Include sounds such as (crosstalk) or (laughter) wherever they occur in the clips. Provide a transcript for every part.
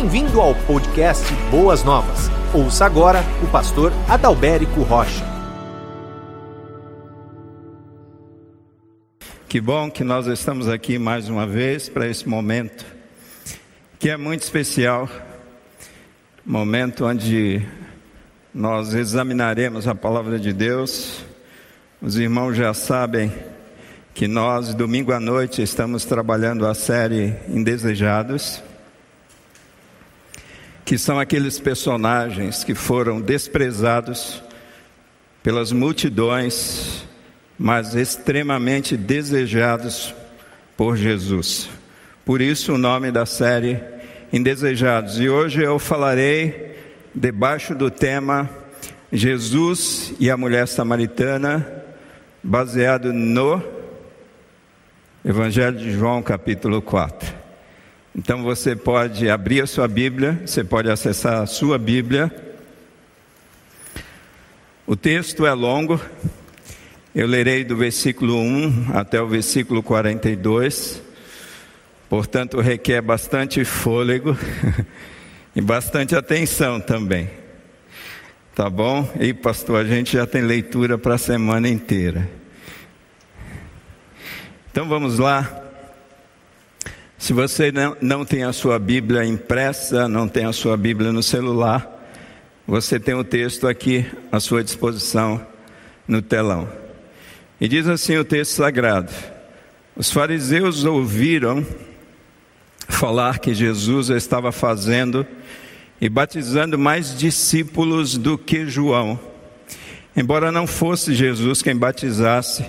Bem-vindo ao podcast Boas Novas. Ouça agora o pastor Adalberico Rocha. Que bom que nós estamos aqui mais uma vez para esse momento, que é muito especial momento onde nós examinaremos a palavra de Deus. Os irmãos já sabem que nós, domingo à noite, estamos trabalhando a série Indesejados que são aqueles personagens que foram desprezados pelas multidões, mas extremamente desejados por Jesus. Por isso o nome da série Indesejados. E hoje eu falarei debaixo do tema Jesus e a mulher samaritana, baseado no Evangelho de João, capítulo 4. Então você pode abrir a sua Bíblia, você pode acessar a sua Bíblia. O texto é longo, eu lerei do versículo 1 até o versículo 42, portanto requer bastante fôlego (laughs) e bastante atenção também. Tá bom? E pastor, a gente já tem leitura para a semana inteira. Então vamos lá. Se você não, não tem a sua Bíblia impressa, não tem a sua Bíblia no celular, você tem o texto aqui à sua disposição no telão. E diz assim o texto sagrado: Os fariseus ouviram falar que Jesus estava fazendo e batizando mais discípulos do que João. Embora não fosse Jesus quem batizasse,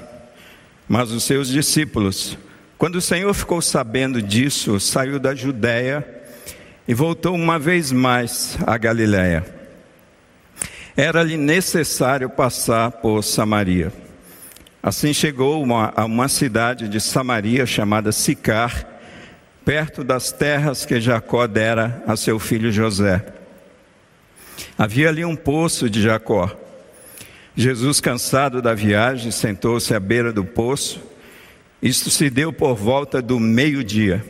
mas os seus discípulos. Quando o Senhor ficou sabendo disso, saiu da Judéia e voltou uma vez mais à Galiléia. Era-lhe necessário passar por Samaria. Assim chegou uma, a uma cidade de Samaria chamada Sicar, perto das terras que Jacó dera a seu filho José. Havia ali um poço de Jacó. Jesus, cansado da viagem, sentou-se à beira do poço isto se deu por volta do meio-dia.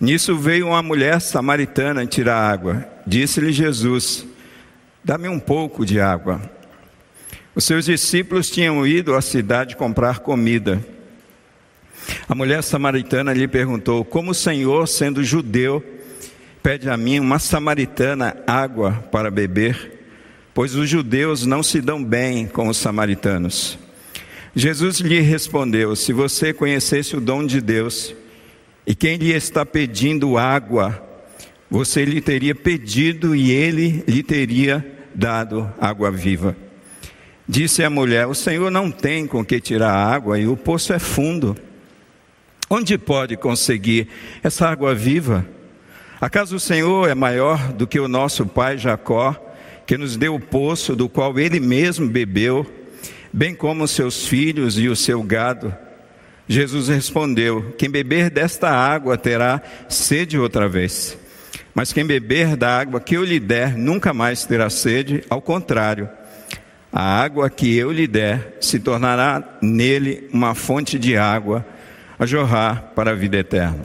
Nisso veio uma mulher samaritana tirar água. Disse-lhe Jesus: Dá-me um pouco de água. Os seus discípulos tinham ido à cidade comprar comida. A mulher samaritana lhe perguntou: Como o Senhor, sendo judeu, pede a mim, uma samaritana, água para beber? Pois os judeus não se dão bem com os samaritanos. Jesus lhe respondeu: Se você conhecesse o dom de Deus e quem lhe está pedindo água, você lhe teria pedido e ele lhe teria dado água viva. Disse a mulher: O Senhor não tem com que tirar água e o poço é fundo. Onde pode conseguir essa água viva? Acaso o Senhor é maior do que o nosso pai Jacó, que nos deu o poço do qual ele mesmo bebeu? Bem como seus filhos e o seu gado. Jesus respondeu: Quem beber desta água terá sede outra vez. Mas quem beber da água que eu lhe der nunca mais terá sede, ao contrário, a água que eu lhe der se tornará nele uma fonte de água a jorrar para a vida eterna.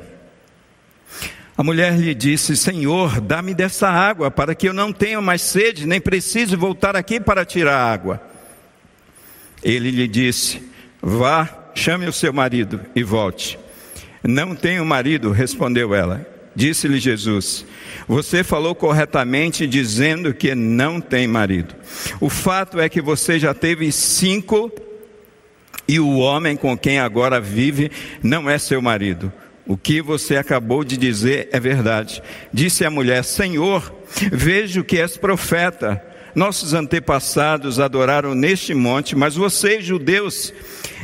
A mulher lhe disse: Senhor, dá-me dessa água para que eu não tenha mais sede, nem precise voltar aqui para tirar água. Ele lhe disse: Vá, chame o seu marido e volte. Não tenho marido, respondeu ela. Disse-lhe Jesus: Você falou corretamente dizendo que não tem marido. O fato é que você já teve cinco e o homem com quem agora vive não é seu marido. O que você acabou de dizer é verdade. Disse a mulher: Senhor, vejo que és profeta. Nossos antepassados adoraram neste monte, mas vocês, judeus,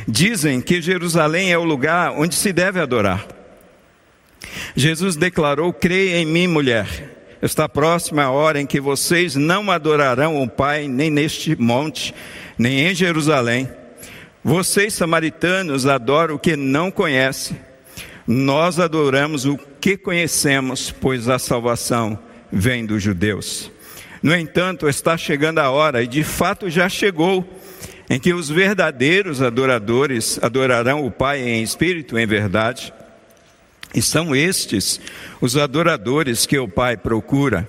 dizem que Jerusalém é o lugar onde se deve adorar. Jesus declarou: Creia em mim, mulher. Está próxima a hora em que vocês não adorarão o Pai nem neste monte, nem em Jerusalém. Vocês, samaritanos, adoram o que não conhecem. Nós adoramos o que conhecemos, pois a salvação vem dos judeus. No entanto, está chegando a hora, e de fato já chegou, em que os verdadeiros adoradores adorarão o Pai em espírito e em verdade, E são estes os adoradores que o Pai procura.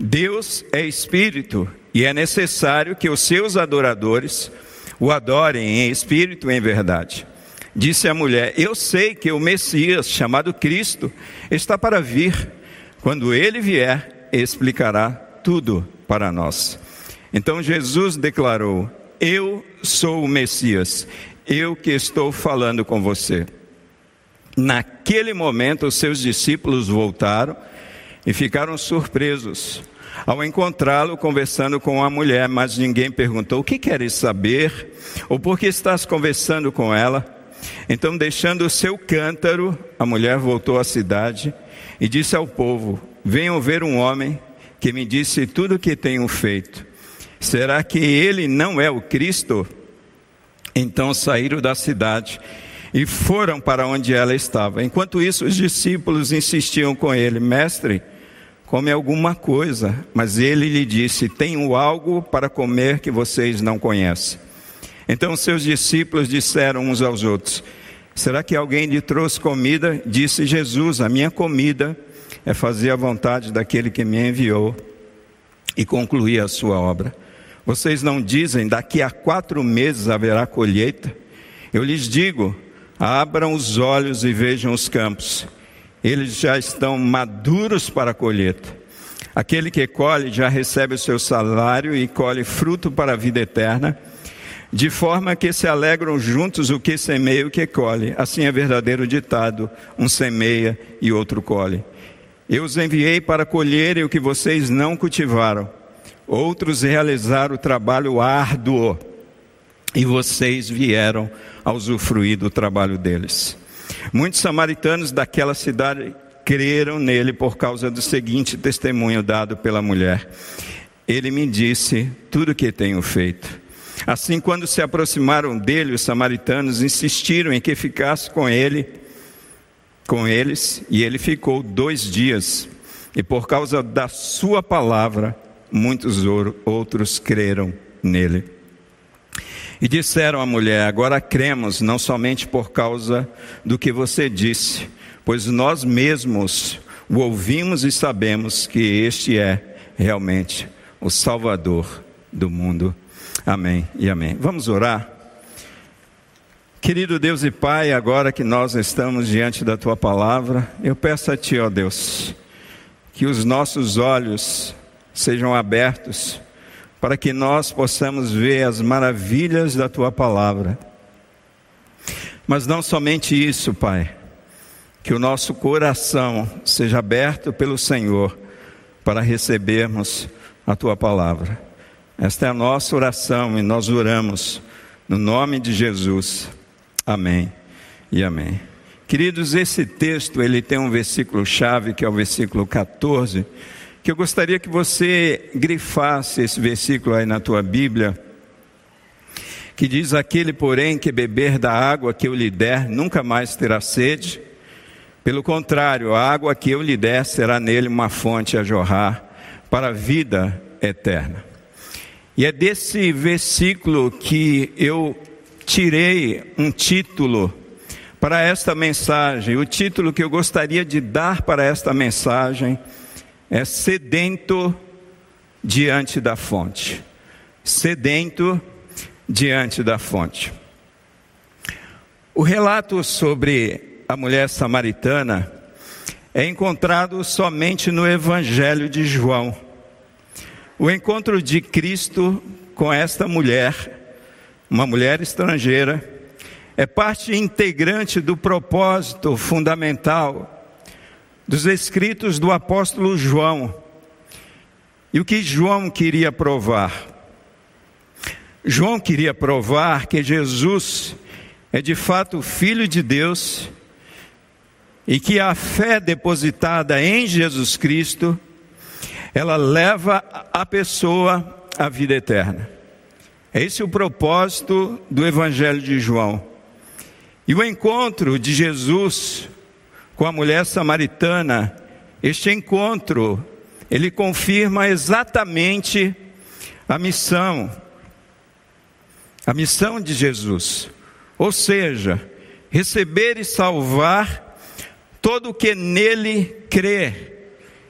Deus é espírito e é necessário que os seus adoradores o adorem em espírito e em verdade. Disse a mulher: Eu sei que o Messias, chamado Cristo, está para vir. Quando ele vier, explicará tudo para nós. Então Jesus declarou: Eu sou o Messias, eu que estou falando com você. Naquele momento, os seus discípulos voltaram e ficaram surpresos ao encontrá-lo conversando com a mulher, mas ninguém perguntou: O que queres saber? Ou por que estás conversando com ela? Então, deixando o seu cântaro, a mulher voltou à cidade e disse ao povo: Venham ver um homem que me disse tudo o que tenho feito. Será que ele não é o Cristo? Então saíram da cidade e foram para onde ela estava. Enquanto isso, os discípulos insistiam com ele: Mestre, come alguma coisa. Mas ele lhe disse: Tenho algo para comer que vocês não conhecem. Então seus discípulos disseram uns aos outros: Será que alguém lhe trouxe comida? Disse Jesus: A minha comida fazer a vontade daquele que me enviou e concluir a sua obra. Vocês não dizem, daqui a quatro meses haverá colheita? Eu lhes digo, abram os olhos e vejam os campos. Eles já estão maduros para a colheita. Aquele que colhe já recebe o seu salário e colhe fruto para a vida eterna, de forma que se alegram juntos o que semeia e o que colhe. Assim é verdadeiro ditado: um semeia e outro colhe. Eu os enviei para colherem o que vocês não cultivaram outros realizaram o trabalho árduo e vocês vieram a usufruir do trabalho deles. Muitos samaritanos daquela cidade creram nele por causa do seguinte testemunho dado pela mulher. Ele me disse tudo o que tenho feito. Assim, quando se aproximaram dele, os samaritanos insistiram em que ficasse com ele, com eles, e ele ficou dois dias. E por causa da sua palavra, muitos outros creram nele. E disseram à mulher: Agora cremos, não somente por causa do que você disse, pois nós mesmos o ouvimos e sabemos que este é realmente o Salvador do mundo. Amém e amém. Vamos orar? Querido Deus e Pai, agora que nós estamos diante da tua palavra, eu peço a Ti, ó Deus, que os nossos olhos sejam abertos para que nós possamos ver as maravilhas da tua palavra. Mas não somente isso, Pai, que o nosso coração seja aberto pelo Senhor para recebermos a tua palavra. Esta é a nossa oração e nós oramos no nome de Jesus. Amém e amém. Queridos, esse texto ele tem um versículo chave que é o versículo 14 que eu gostaria que você grifasse esse versículo aí na tua Bíblia, que diz: Aquele, porém, que beber da água que eu lhe der, nunca mais terá sede. Pelo contrário, a água que eu lhe der será nele uma fonte a jorrar para a vida eterna. E é desse versículo que eu tirei um título para esta mensagem. O título que eu gostaria de dar para esta mensagem é sedento diante da fonte. Sedento diante da fonte. O relato sobre a mulher samaritana é encontrado somente no Evangelho de João. O encontro de Cristo com esta mulher, uma mulher estrangeira, é parte integrante do propósito fundamental dos escritos do apóstolo João. E o que João queria provar? João queria provar que Jesus é de fato filho de Deus e que a fé depositada em Jesus Cristo ela leva a pessoa à vida eterna. Esse é o propósito do Evangelho de João. E o encontro de Jesus com a mulher samaritana, este encontro, ele confirma exatamente a missão, a missão de Jesus. Ou seja, receber e salvar todo que nele crê.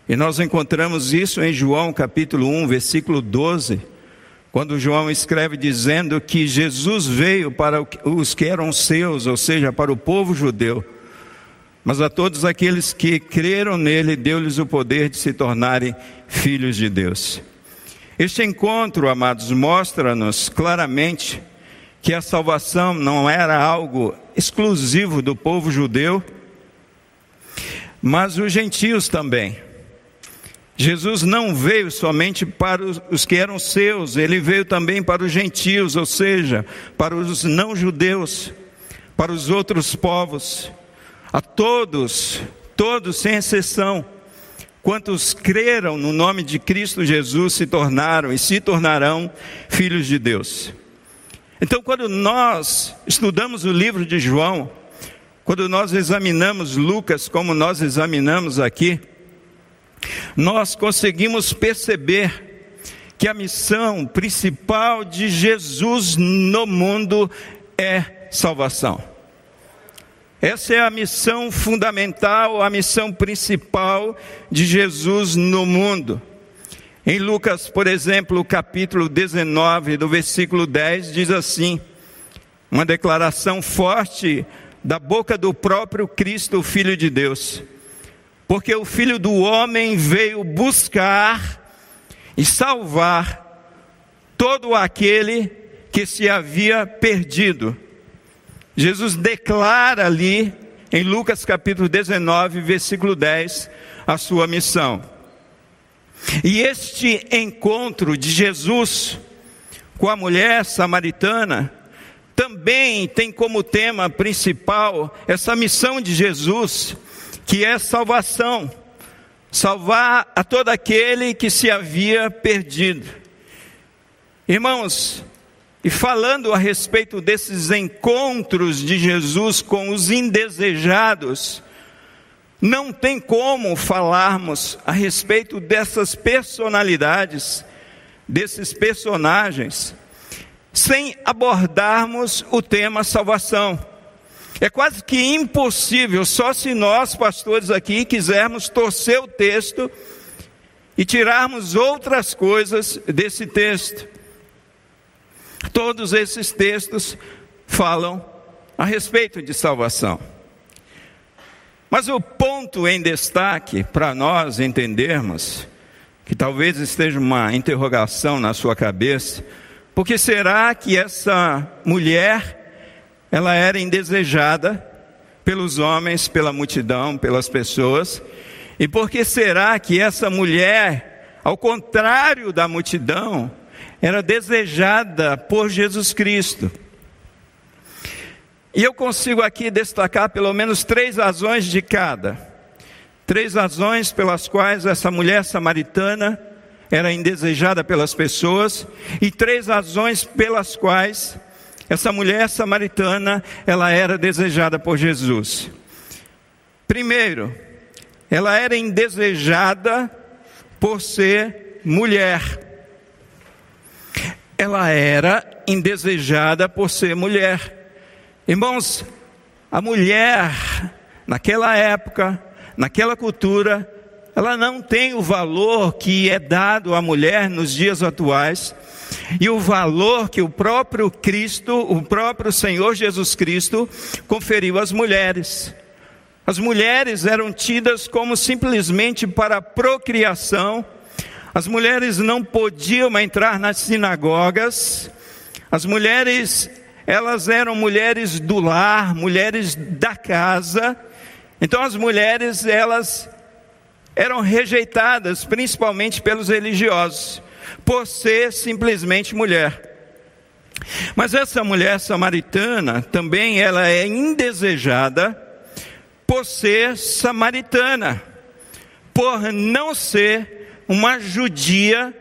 E nós encontramos isso em João capítulo 1, versículo 12, quando João escreve dizendo que Jesus veio para os que eram seus, ou seja, para o povo judeu. Mas a todos aqueles que creram nele, deu-lhes o poder de se tornarem filhos de Deus. Este encontro, amados, mostra-nos claramente que a salvação não era algo exclusivo do povo judeu, mas os gentios também. Jesus não veio somente para os que eram seus, ele veio também para os gentios, ou seja, para os não-judeus, para os outros povos, a todos, todos sem exceção. Quantos creram no nome de Cristo Jesus se tornaram e se tornarão filhos de Deus. Então, quando nós estudamos o livro de João, quando nós examinamos Lucas, como nós examinamos aqui, nós conseguimos perceber que a missão principal de Jesus no mundo é salvação. Essa é a missão fundamental, a missão principal de Jesus no mundo. Em Lucas, por exemplo, capítulo 19, do versículo 10, diz assim: uma declaração forte da boca do próprio Cristo, o Filho de Deus. Porque o Filho do Homem veio buscar e salvar todo aquele que se havia perdido. Jesus declara ali, em Lucas capítulo 19, versículo 10, a sua missão. E este encontro de Jesus com a mulher samaritana também tem como tema principal essa missão de Jesus, que é salvação salvar a todo aquele que se havia perdido. Irmãos, e falando a respeito desses encontros de Jesus com os indesejados, não tem como falarmos a respeito dessas personalidades, desses personagens, sem abordarmos o tema salvação. É quase que impossível, só se nós, pastores aqui, quisermos torcer o texto e tirarmos outras coisas desse texto. Todos esses textos falam a respeito de salvação. Mas o ponto em destaque para nós entendermos, que talvez esteja uma interrogação na sua cabeça, porque será que essa mulher, ela era indesejada pelos homens, pela multidão, pelas pessoas? E por que será que essa mulher, ao contrário da multidão, era desejada por Jesus Cristo? E eu consigo aqui destacar pelo menos três razões de cada. Três razões pelas quais essa mulher samaritana era indesejada pelas pessoas e três razões pelas quais essa mulher samaritana ela era desejada por Jesus. Primeiro, ela era indesejada por ser mulher. Ela era indesejada por ser mulher. Irmãos, a mulher naquela época, naquela cultura, ela não tem o valor que é dado à mulher nos dias atuais e o valor que o próprio Cristo, o próprio Senhor Jesus Cristo, conferiu às mulheres. As mulheres eram tidas como simplesmente para procriação, as mulheres não podiam entrar nas sinagogas, as mulheres, elas eram mulheres do lar, mulheres da casa, então as mulheres, elas eram rejeitadas principalmente pelos religiosos, por ser simplesmente mulher. Mas essa mulher samaritana também ela é indesejada por ser samaritana, por não ser uma judia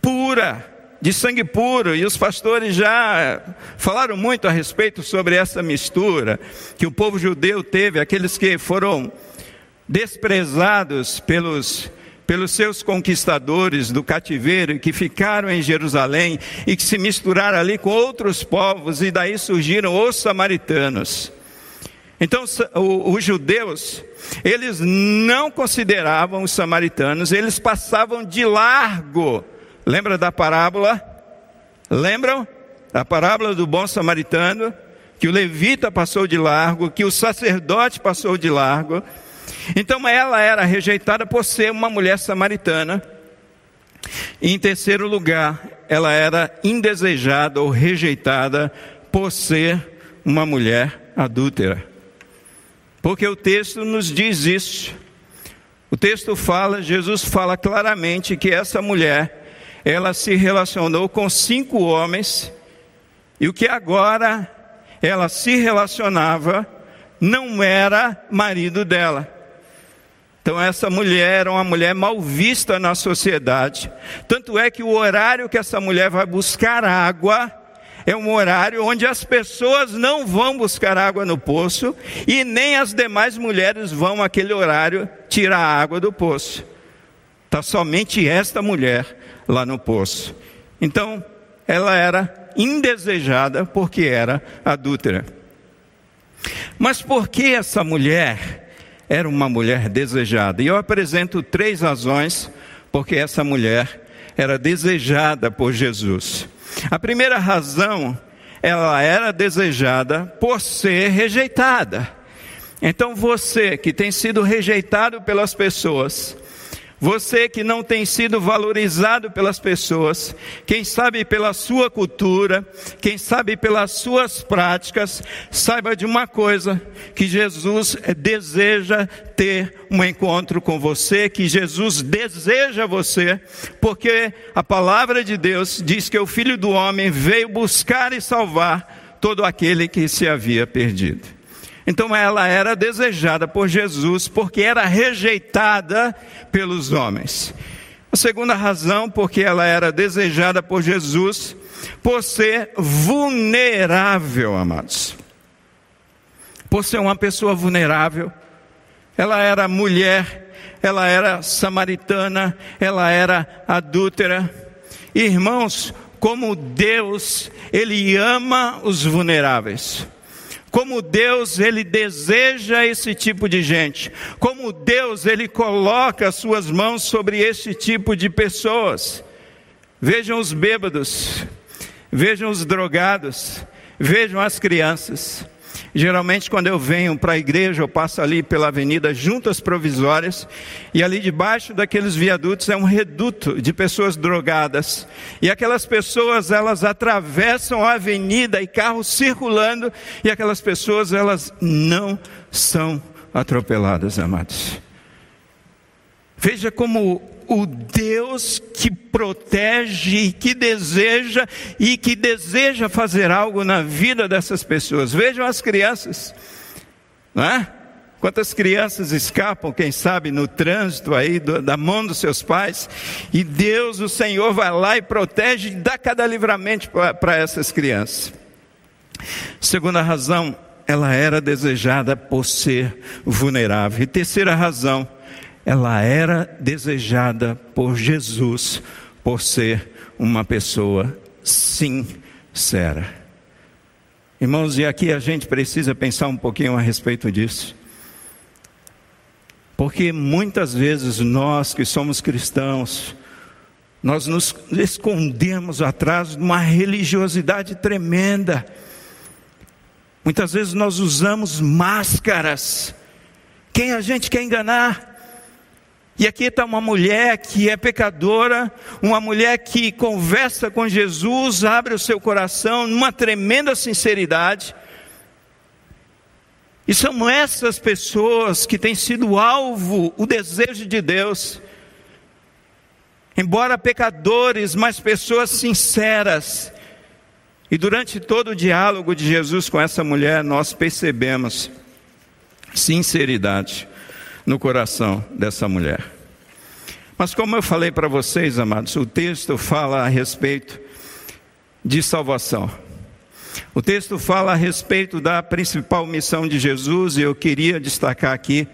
pura, de sangue puro, e os pastores já falaram muito a respeito sobre essa mistura que o povo judeu teve, aqueles que foram desprezados pelos, pelos seus conquistadores do cativeiro que ficaram em Jerusalém e que se misturaram ali com outros povos e daí surgiram os samaritanos. Então, os judeus, eles não consideravam os samaritanos, eles passavam de largo. Lembra da parábola? Lembram? A parábola do bom samaritano? Que o levita passou de largo, que o sacerdote passou de largo. Então, ela era rejeitada por ser uma mulher samaritana. E, em terceiro lugar, ela era indesejada ou rejeitada por ser uma mulher adúltera. Porque o texto nos diz isso. O texto fala, Jesus fala claramente que essa mulher, ela se relacionou com cinco homens, e o que agora ela se relacionava não era marido dela. Então, essa mulher era uma mulher mal vista na sociedade. Tanto é que o horário que essa mulher vai buscar água é um horário onde as pessoas não vão buscar água no poço e nem as demais mulheres vão aquele horário tirar a água do poço. Está somente esta mulher lá no poço. Então, ela era indesejada porque era adúltera. Mas por que essa mulher era uma mulher desejada? E eu apresento três razões porque essa mulher era desejada por Jesus. A primeira razão, ela era desejada por ser rejeitada. Então você que tem sido rejeitado pelas pessoas, você que não tem sido valorizado pelas pessoas, quem sabe pela sua cultura, quem sabe pelas suas práticas, saiba de uma coisa: que Jesus deseja ter um encontro com você, que Jesus deseja você, porque a palavra de Deus diz que o Filho do Homem veio buscar e salvar todo aquele que se havia perdido. Então ela era desejada por Jesus porque era rejeitada pelos homens. A segunda razão, porque ela era desejada por Jesus, por ser vulnerável, amados. Por ser uma pessoa vulnerável. Ela era mulher, ela era samaritana, ela era adúltera. Irmãos, como Deus, Ele ama os vulneráveis. Como Deus, Ele deseja esse tipo de gente. Como Deus, Ele coloca as suas mãos sobre esse tipo de pessoas. Vejam os bêbados, vejam os drogados, vejam as crianças. Geralmente, quando eu venho para a igreja, eu passo ali pela avenida Juntas Provisórias, e ali debaixo daqueles viadutos é um reduto de pessoas drogadas. E aquelas pessoas, elas atravessam a avenida e carros circulando, e aquelas pessoas, elas não são atropeladas, amados. Veja como o Deus que protege, que deseja e que deseja fazer algo na vida dessas pessoas. Vejam as crianças, não é? Quantas crianças escapam, quem sabe, no trânsito aí do, da mão dos seus pais, e Deus, o Senhor, vai lá e protege e dá cada livramento para essas crianças. Segunda razão, ela era desejada por ser vulnerável. E terceira razão, ela era desejada por Jesus por ser uma pessoa sincera. Irmãos, e aqui a gente precisa pensar um pouquinho a respeito disso. Porque muitas vezes nós que somos cristãos, nós nos escondemos atrás de uma religiosidade tremenda. Muitas vezes nós usamos máscaras. Quem a gente quer enganar? E aqui está uma mulher que é pecadora, uma mulher que conversa com Jesus, abre o seu coração numa tremenda sinceridade. E são essas pessoas que têm sido alvo, o desejo de Deus. Embora pecadores, mas pessoas sinceras. E durante todo o diálogo de Jesus com essa mulher, nós percebemos sinceridade no coração dessa mulher. Mas como eu falei para vocês, amados, o texto fala a respeito de salvação. O texto fala a respeito da principal missão de Jesus e eu queria destacar aqui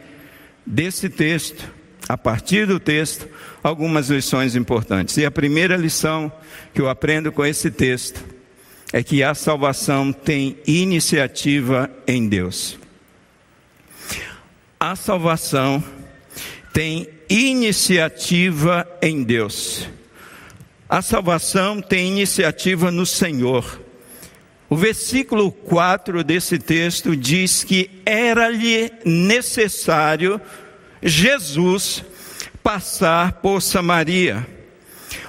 desse texto, a partir do texto, algumas lições importantes. E a primeira lição que eu aprendo com esse texto é que a salvação tem iniciativa em Deus. A salvação tem iniciativa em Deus. A salvação tem iniciativa no Senhor. O versículo 4 desse texto diz que era-lhe necessário Jesus passar por Samaria.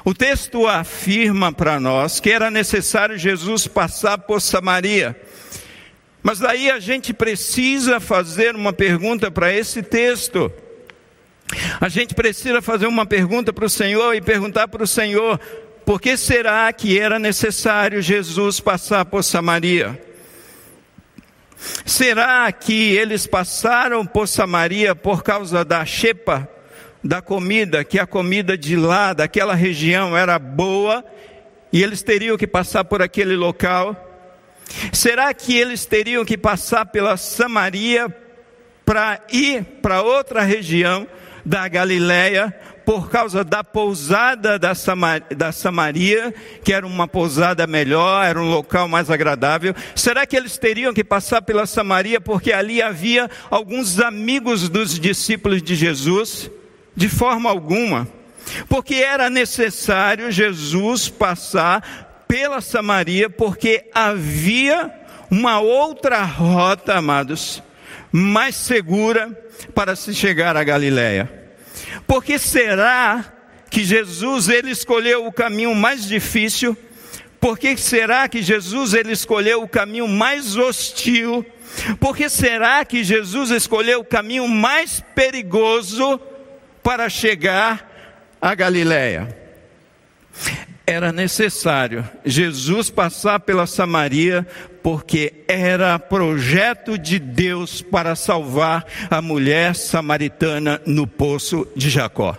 O texto afirma para nós que era necessário Jesus passar por Samaria. Mas daí a gente precisa fazer uma pergunta para esse texto. A gente precisa fazer uma pergunta para o Senhor e perguntar para o Senhor: por que será que era necessário Jesus passar por Samaria? Será que eles passaram por Samaria por causa da chepa, da comida, que a comida de lá, daquela região era boa e eles teriam que passar por aquele local? Será que eles teriam que passar pela Samaria para ir para outra região da Galileia por causa da pousada da, Samar, da Samaria, que era uma pousada melhor, era um local mais agradável. Será que eles teriam que passar pela Samaria porque ali havia alguns amigos dos discípulos de Jesus? De forma alguma. Porque era necessário Jesus passar pela Samaria, porque havia uma outra rota, amados, mais segura para se chegar à Galiléia. Por que será que Jesus ele escolheu o caminho mais difícil? Por que será que Jesus ele escolheu o caminho mais hostil? Por que será que Jesus escolheu o caminho mais perigoso para chegar a Galiléia? Era necessário Jesus passar pela Samaria porque era projeto de Deus para salvar a mulher samaritana no poço de Jacó.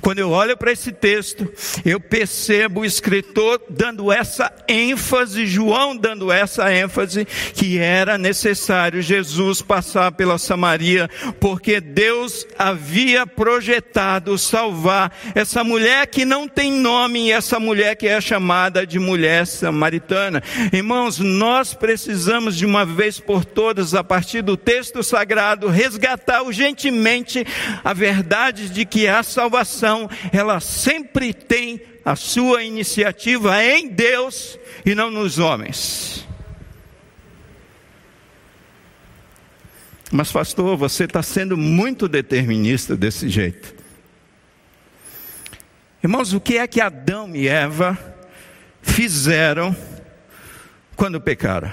Quando eu olho para esse texto, eu percebo o escritor dando essa ênfase, João dando essa ênfase, que era necessário Jesus passar pela Samaria, porque Deus havia projetado salvar essa mulher que não tem nome e essa mulher que é chamada de mulher samaritana. Irmãos, nós precisamos de uma vez por todas, a partir do texto sagrado, resgatar urgentemente a verdade de que a salvação salvação, ela sempre tem a sua iniciativa em Deus e não nos homens. Mas, pastor, você está sendo muito determinista desse jeito. Irmãos, o que é que Adão e Eva fizeram quando pecaram?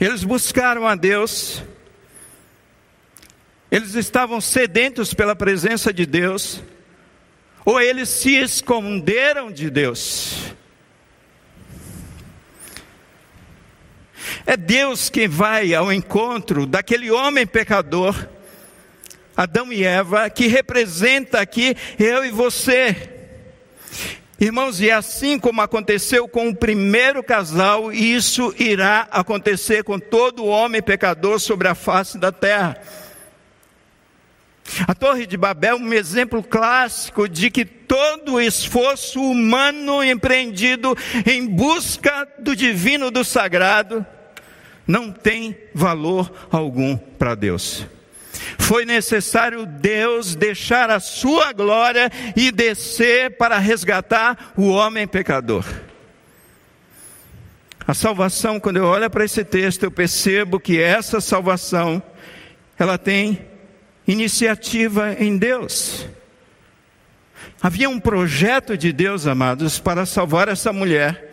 Eles buscaram a Deus, eles estavam sedentos pela presença de Deus, ou eles se esconderam de Deus. É Deus quem vai ao encontro daquele homem pecador, Adão e Eva, que representa aqui eu e você. Irmãos, e assim como aconteceu com o primeiro casal, isso irá acontecer com todo homem pecador sobre a face da terra. A Torre de Babel é um exemplo clássico de que todo esforço humano empreendido em busca do divino, do sagrado, não tem valor algum para Deus. Foi necessário Deus deixar a sua glória e descer para resgatar o homem pecador. A salvação, quando eu olho para esse texto, eu percebo que essa salvação, ela tem iniciativa em Deus. Havia um projeto de Deus, amados, para salvar essa mulher.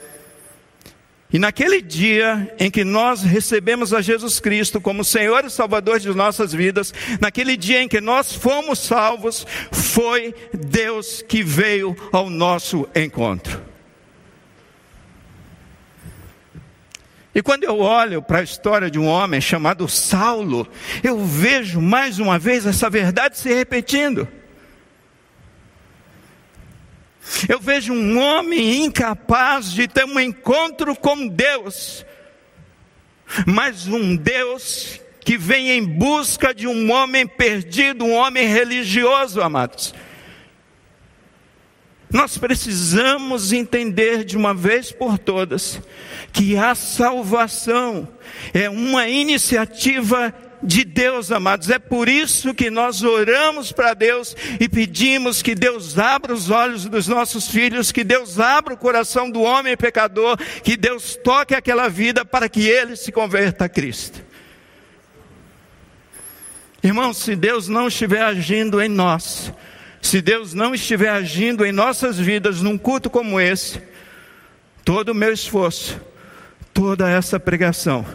E naquele dia em que nós recebemos a Jesus Cristo como Senhor e Salvador de nossas vidas, naquele dia em que nós fomos salvos, foi Deus que veio ao nosso encontro. E quando eu olho para a história de um homem chamado Saulo, eu vejo mais uma vez essa verdade se repetindo. Eu vejo um homem incapaz de ter um encontro com Deus, mas um Deus que vem em busca de um homem perdido, um homem religioso, amados. Nós precisamos entender de uma vez por todas que a salvação é uma iniciativa de Deus, amados. É por isso que nós oramos para Deus e pedimos que Deus abra os olhos dos nossos filhos, que Deus abra o coração do homem pecador, que Deus toque aquela vida para que ele se converta a Cristo. Irmãos, se Deus não estiver agindo em nós, se Deus não estiver agindo em nossas vidas num culto como esse, todo o meu esforço, toda essa pregação,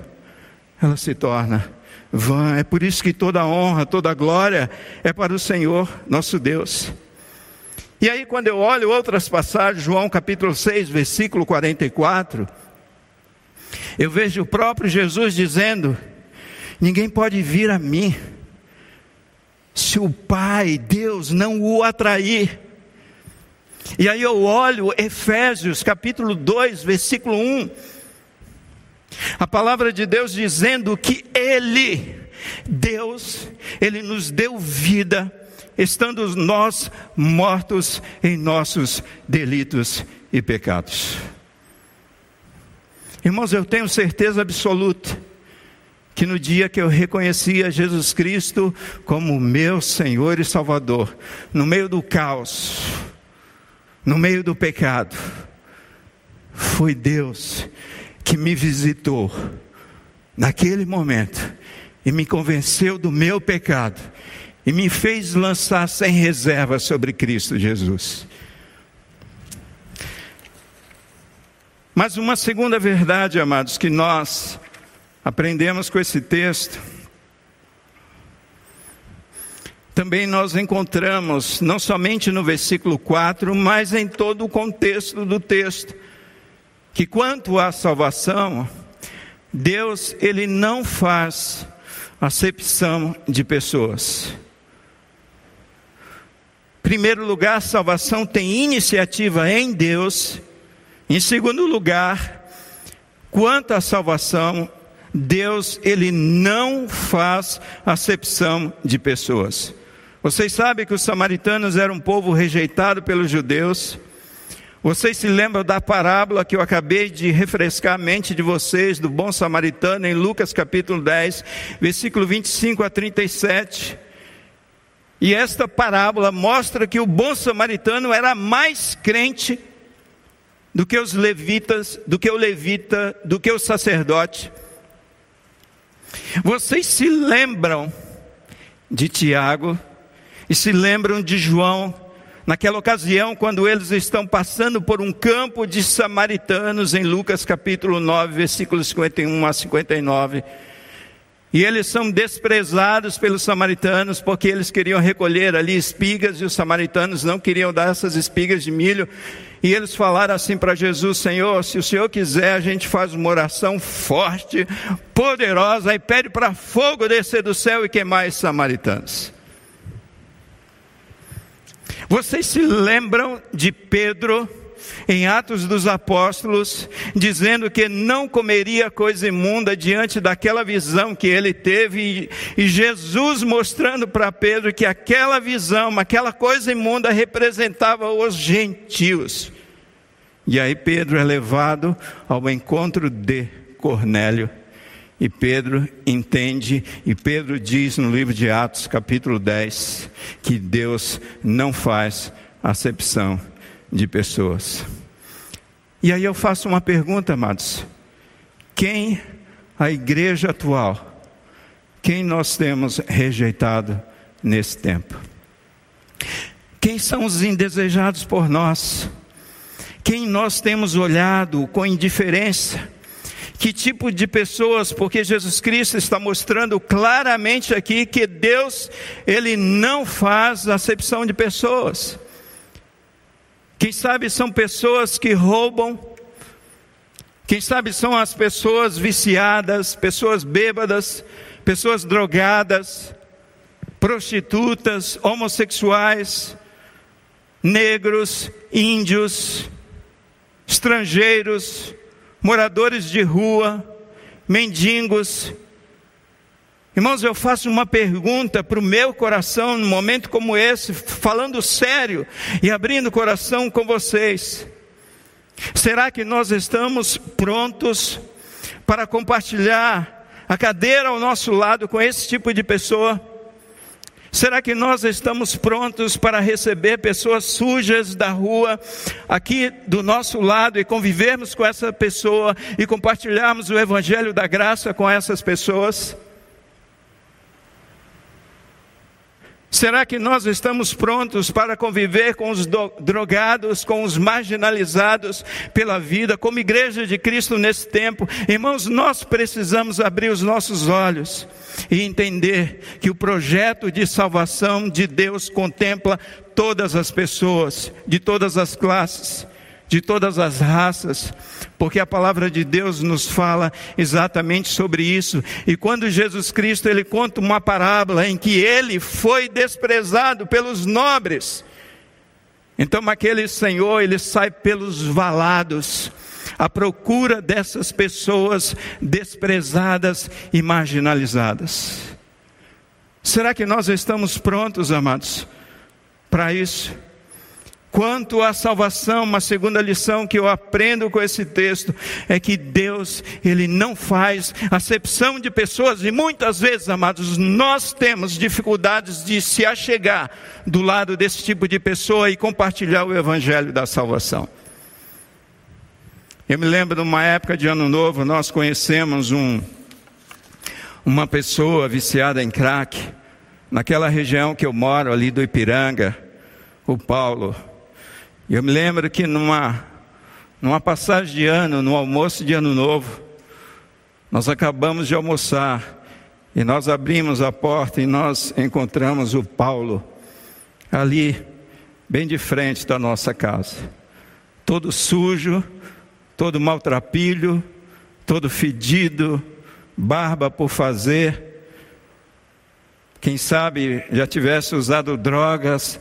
ela se torna vã. É por isso que toda honra, toda glória é para o Senhor, nosso Deus. E aí, quando eu olho outras passagens, João capítulo 6, versículo 44, eu vejo o próprio Jesus dizendo: Ninguém pode vir a mim se o Pai, Deus, não o atrair. E aí eu olho Efésios capítulo 2, versículo 1. A palavra de Deus dizendo que Ele, Deus, Ele nos deu vida, estando nós mortos em nossos delitos e pecados. Irmãos, eu tenho certeza absoluta que no dia que eu reconhecia Jesus Cristo como meu Senhor e Salvador, no meio do caos, no meio do pecado, foi Deus que me visitou naquele momento e me convenceu do meu pecado e me fez lançar sem reserva sobre Cristo Jesus. Mas uma segunda verdade, amados, que nós aprendemos com esse texto, também nós encontramos, não somente no versículo 4, mas em todo o contexto do texto, que quanto à salvação, Deus, ele não faz acepção de pessoas. Em primeiro lugar, a salvação tem iniciativa em Deus. Em segundo lugar, quanto à salvação, Deus, ele não faz acepção de pessoas. Vocês sabem que os samaritanos eram um povo rejeitado pelos judeus. Vocês se lembram da parábola que eu acabei de refrescar a mente de vocês, do bom samaritano, em Lucas capítulo 10, versículo 25 a 37. E esta parábola mostra que o bom samaritano era mais crente do que os levitas, do que o levita, do que o sacerdote. Vocês se lembram de Tiago e se lembram de João, naquela ocasião, quando eles estão passando por um campo de samaritanos, em Lucas capítulo 9, versículos 51 a 59. E eles são desprezados pelos samaritanos porque eles queriam recolher ali espigas e os samaritanos não queriam dar essas espigas de milho. E eles falaram assim para Jesus: Senhor, se o Senhor quiser, a gente faz uma oração forte, poderosa, e pede para fogo descer do céu e queimar esses samaritanos. Vocês se lembram de Pedro? em Atos dos Apóstolos, dizendo que não comeria coisa imunda diante daquela visão que ele teve, e Jesus mostrando para Pedro que aquela visão, aquela coisa imunda representava os gentios. E aí Pedro é levado ao encontro de Cornélio. E Pedro entende, e Pedro diz no livro de Atos, capítulo 10, que Deus não faz acepção de pessoas. E aí eu faço uma pergunta, amados: quem a igreja atual, quem nós temos rejeitado nesse tempo? Quem são os indesejados por nós? Quem nós temos olhado com indiferença? Que tipo de pessoas, porque Jesus Cristo está mostrando claramente aqui que Deus, Ele não faz acepção de pessoas. Quem sabe são pessoas que roubam, quem sabe são as pessoas viciadas, pessoas bêbadas, pessoas drogadas, prostitutas, homossexuais, negros, índios, estrangeiros, moradores de rua, mendigos, Irmãos, eu faço uma pergunta para o meu coração num momento como esse, falando sério e abrindo o coração com vocês. Será que nós estamos prontos para compartilhar a cadeira ao nosso lado com esse tipo de pessoa? Será que nós estamos prontos para receber pessoas sujas da rua aqui do nosso lado e convivermos com essa pessoa e compartilharmos o evangelho da graça com essas pessoas? Será que nós estamos prontos para conviver com os drogados, com os marginalizados pela vida, como igreja de Cristo nesse tempo? Irmãos, nós precisamos abrir os nossos olhos e entender que o projeto de salvação de Deus contempla todas as pessoas, de todas as classes, de todas as raças, porque a palavra de Deus nos fala exatamente sobre isso. E quando Jesus Cristo ele conta uma parábola em que ele foi desprezado pelos nobres, então aquele Senhor ele sai pelos valados à procura dessas pessoas desprezadas e marginalizadas. Será que nós estamos prontos, amados, para isso? Quanto à salvação, uma segunda lição que eu aprendo com esse texto é que Deus, Ele não faz acepção de pessoas, e muitas vezes, amados, nós temos dificuldades de se achegar do lado desse tipo de pessoa e compartilhar o Evangelho da salvação. Eu me lembro de uma época de Ano Novo, nós conhecemos um, uma pessoa viciada em crack, naquela região que eu moro, ali do Ipiranga, o Paulo. Eu me lembro que numa, numa passagem de ano, no almoço de ano novo, nós acabamos de almoçar e nós abrimos a porta e nós encontramos o Paulo ali, bem de frente da nossa casa, todo sujo, todo maltrapilho, todo fedido, barba por fazer. Quem sabe já tivesse usado drogas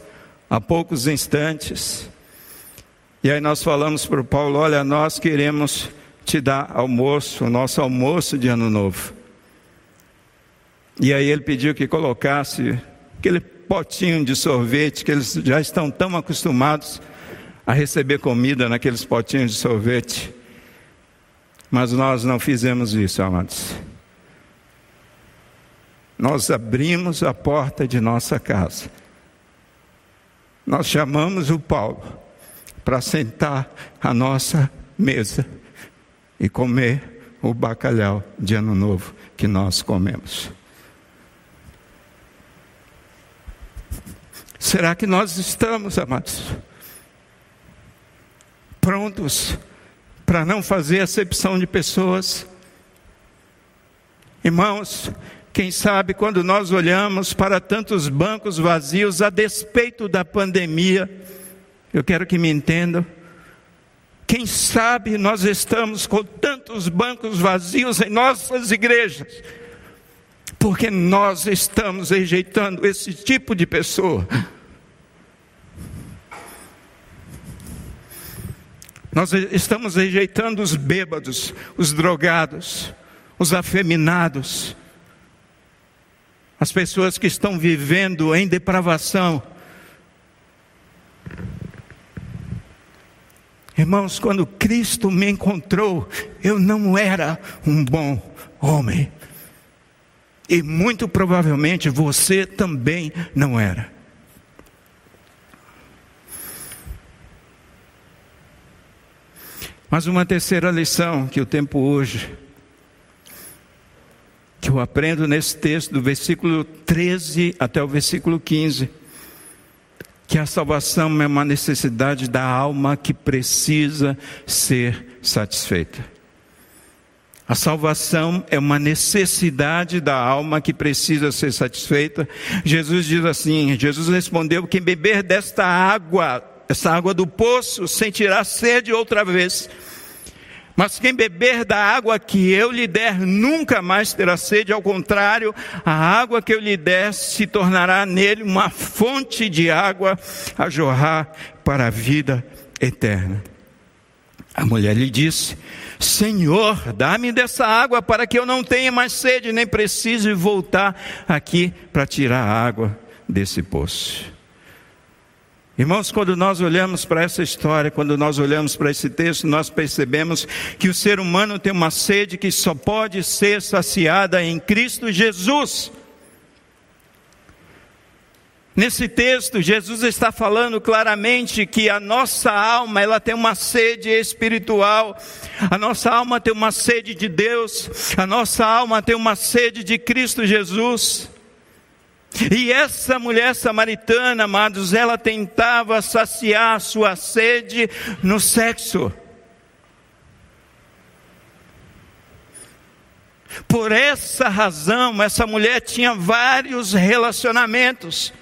há poucos instantes. E aí nós falamos para o Paulo: olha, nós queremos te dar almoço, o nosso almoço de ano novo. E aí ele pediu que colocasse aquele potinho de sorvete, que eles já estão tão acostumados a receber comida naqueles potinhos de sorvete. Mas nós não fizemos isso, amados. Nós abrimos a porta de nossa casa. Nós chamamos o Paulo para sentar à nossa mesa e comer o bacalhau de ano novo que nós comemos. Será que nós estamos, amados, prontos para não fazer acepção de pessoas? Irmãos, quem sabe quando nós olhamos para tantos bancos vazios a despeito da pandemia, eu quero que me entendam. Quem sabe nós estamos com tantos bancos vazios em nossas igrejas, porque nós estamos rejeitando esse tipo de pessoa. Nós estamos rejeitando os bêbados, os drogados, os afeminados, as pessoas que estão vivendo em depravação, Irmãos, quando Cristo me encontrou, eu não era um bom homem. E muito provavelmente você também não era. Mas uma terceira lição que o tempo hoje, que eu aprendo nesse texto, do versículo 13 até o versículo 15 que a salvação é uma necessidade da alma que precisa ser satisfeita. A salvação é uma necessidade da alma que precisa ser satisfeita. Jesus diz assim: Jesus respondeu: Quem beber desta água, essa água do poço, sentirá sede outra vez. Mas quem beber da água que eu lhe der nunca mais terá sede, ao contrário, a água que eu lhe der se tornará nele uma fonte de água a jorrar para a vida eterna. A mulher lhe disse: Senhor, dá-me dessa água para que eu não tenha mais sede, nem precise voltar aqui para tirar a água desse poço. Irmãos, quando nós olhamos para essa história, quando nós olhamos para esse texto, nós percebemos que o ser humano tem uma sede que só pode ser saciada em Cristo Jesus. Nesse texto, Jesus está falando claramente que a nossa alma, ela tem uma sede espiritual. A nossa alma tem uma sede de Deus. A nossa alma tem uma sede de Cristo Jesus. E essa mulher samaritana, amados, ela tentava saciar sua sede no sexo. Por essa razão, essa mulher tinha vários relacionamentos.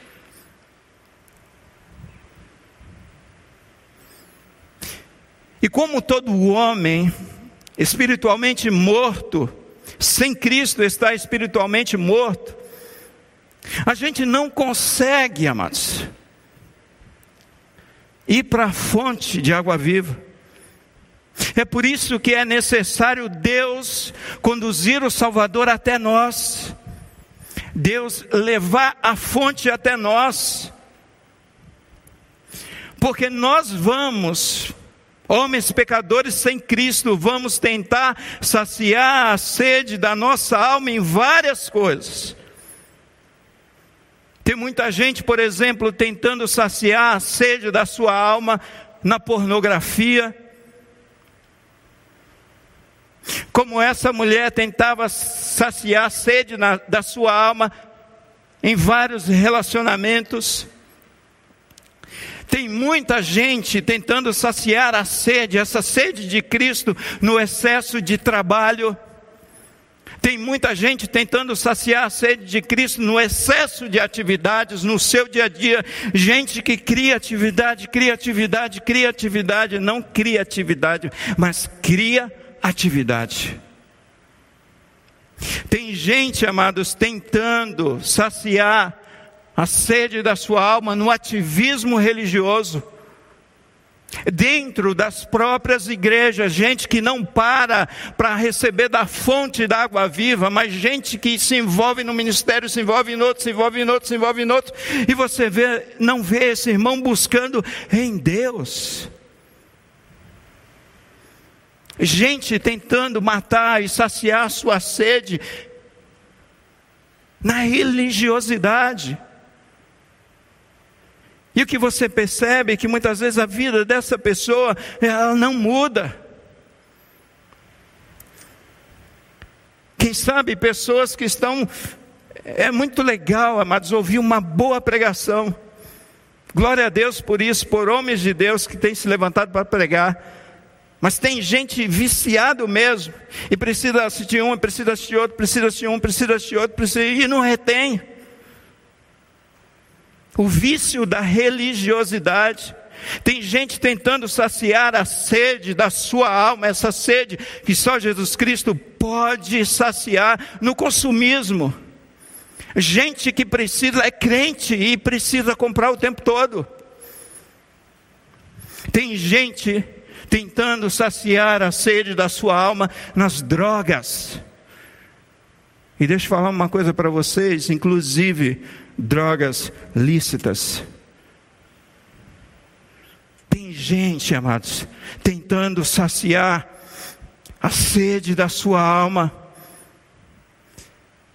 E como todo homem espiritualmente morto, sem Cristo está espiritualmente morto, a gente não consegue, amados, ir para a fonte de água viva. É por isso que é necessário Deus conduzir o Salvador até nós, Deus levar a fonte até nós, porque nós vamos Homens pecadores sem Cristo, vamos tentar saciar a sede da nossa alma em várias coisas. Tem muita gente, por exemplo, tentando saciar a sede da sua alma na pornografia. Como essa mulher tentava saciar a sede na, da sua alma em vários relacionamentos. Tem muita gente tentando saciar a sede, essa sede de Cristo, no excesso de trabalho. Tem muita gente tentando saciar a sede de Cristo no excesso de atividades no seu dia a dia. Gente que cria atividade, criatividade, criatividade, não criatividade, mas cria atividade. Tem gente, amados, tentando saciar a sede da sua alma no ativismo religioso. Dentro das próprias igrejas, gente que não para para receber da fonte da água viva, mas gente que se envolve no ministério, se envolve em outro, se envolve em outro, se envolve em outro, e você vê, não vê esse irmão buscando em Deus. Gente tentando matar e saciar sua sede na religiosidade. E o que você percebe é que muitas vezes a vida dessa pessoa, ela não muda. Quem sabe pessoas que estão. É muito legal, amados, ouvir uma boa pregação. Glória a Deus por isso, por homens de Deus que têm se levantado para pregar. Mas tem gente viciado mesmo, e precisa assistir um, precisa assistir outro, precisa assistir um, precisa assistir outro, precisa, e não retém o vício da religiosidade. Tem gente tentando saciar a sede da sua alma, essa sede que só Jesus Cristo pode saciar no consumismo. Gente que precisa, é crente e precisa comprar o tempo todo. Tem gente tentando saciar a sede da sua alma nas drogas. E deixa eu falar uma coisa para vocês, inclusive drogas lícitas. Tem gente, amados, tentando saciar a sede da sua alma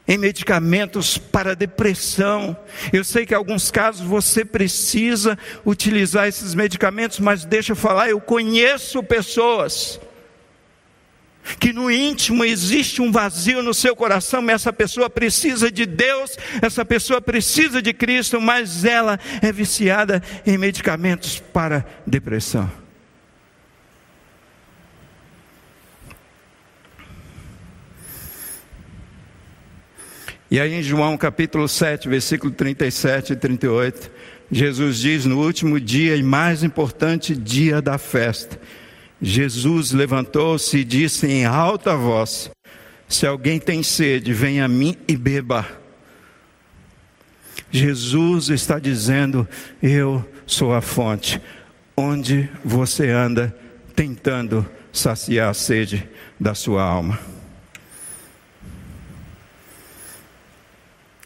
em medicamentos para depressão. Eu sei que em alguns casos você precisa utilizar esses medicamentos, mas deixa eu falar, eu conheço pessoas que no íntimo existe um vazio no seu coração, e essa pessoa precisa de Deus, essa pessoa precisa de Cristo, mas ela é viciada em medicamentos para depressão. E aí em João capítulo 7, versículo 37 e 38, Jesus diz: No último dia e mais importante dia da festa, Jesus levantou-se e disse em alta voz: Se alguém tem sede, venha a mim e beba. Jesus está dizendo: Eu sou a fonte. Onde você anda tentando saciar a sede da sua alma?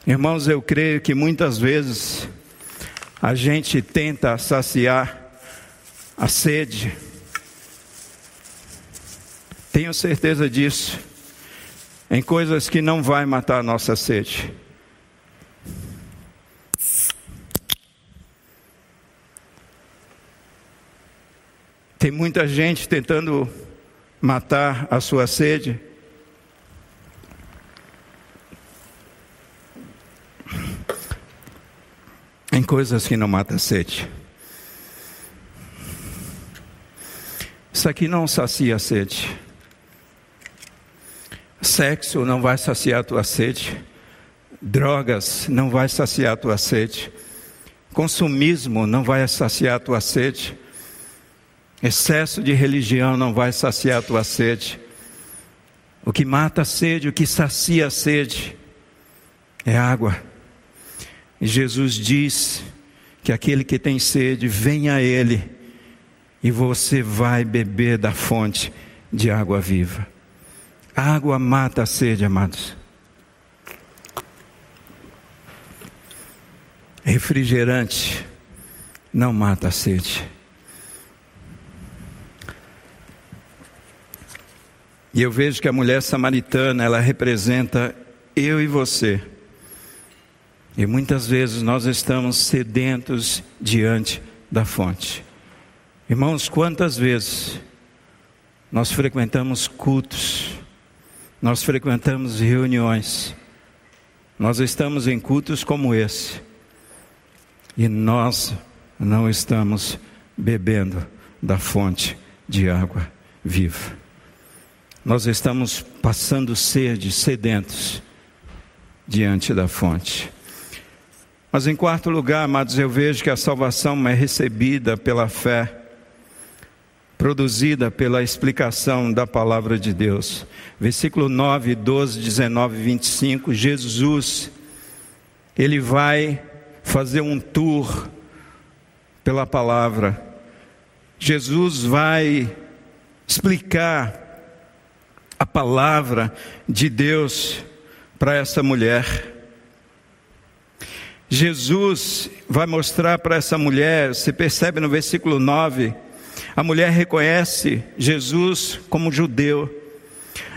Irmãos, eu creio que muitas vezes a gente tenta saciar a sede. Tenho certeza disso. Em coisas que não vai matar a nossa sede. Tem muita gente tentando matar a sua sede. Em coisas que não matam a sede. Isso aqui não sacia a sede. Sexo não vai saciar a tua sede. Drogas não vai saciar a tua sede. Consumismo não vai saciar a tua sede. Excesso de religião não vai saciar a tua sede. O que mata a sede, o que sacia a sede, é água. E Jesus diz que aquele que tem sede, venha a Ele, e você vai beber da fonte de água viva. Água mata a sede, amados. Refrigerante não mata a sede. E eu vejo que a mulher samaritana, ela representa eu e você. E muitas vezes nós estamos sedentos diante da fonte. Irmãos, quantas vezes nós frequentamos cultos, nós frequentamos reuniões, nós estamos em cultos como esse, e nós não estamos bebendo da fonte de água viva. Nós estamos passando sede, sedentos, diante da fonte. Mas em quarto lugar, amados, eu vejo que a salvação é recebida pela fé, produzida pela explicação da palavra de Deus. Versículo 9, 12, 19 e 25, Jesus, ele vai fazer um tour pela palavra. Jesus vai explicar a palavra de Deus para essa mulher. Jesus vai mostrar para essa mulher, você percebe no versículo 9, a mulher reconhece Jesus como judeu.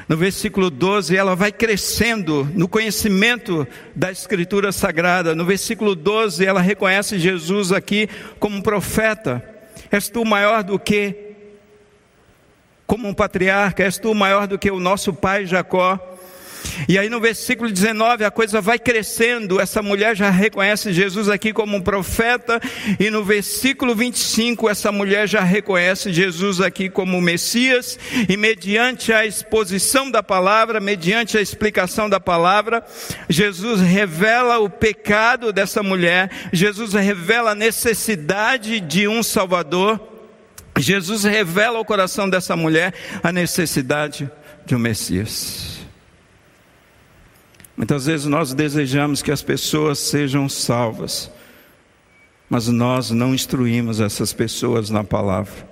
No versículo 12, ela vai crescendo no conhecimento da Escritura Sagrada. No versículo 12, ela reconhece Jesus aqui como profeta. És tu maior do que como um patriarca, és tu maior do que o nosso pai Jacó. E aí no versículo 19 a coisa vai crescendo, essa mulher já reconhece Jesus aqui como um profeta, e no versículo 25 essa mulher já reconhece Jesus aqui como Messias, e mediante a exposição da palavra, mediante a explicação da palavra, Jesus revela o pecado dessa mulher, Jesus revela a necessidade de um Salvador, Jesus revela ao coração dessa mulher a necessidade de um Messias. Muitas vezes nós desejamos que as pessoas sejam salvas, mas nós não instruímos essas pessoas na palavra.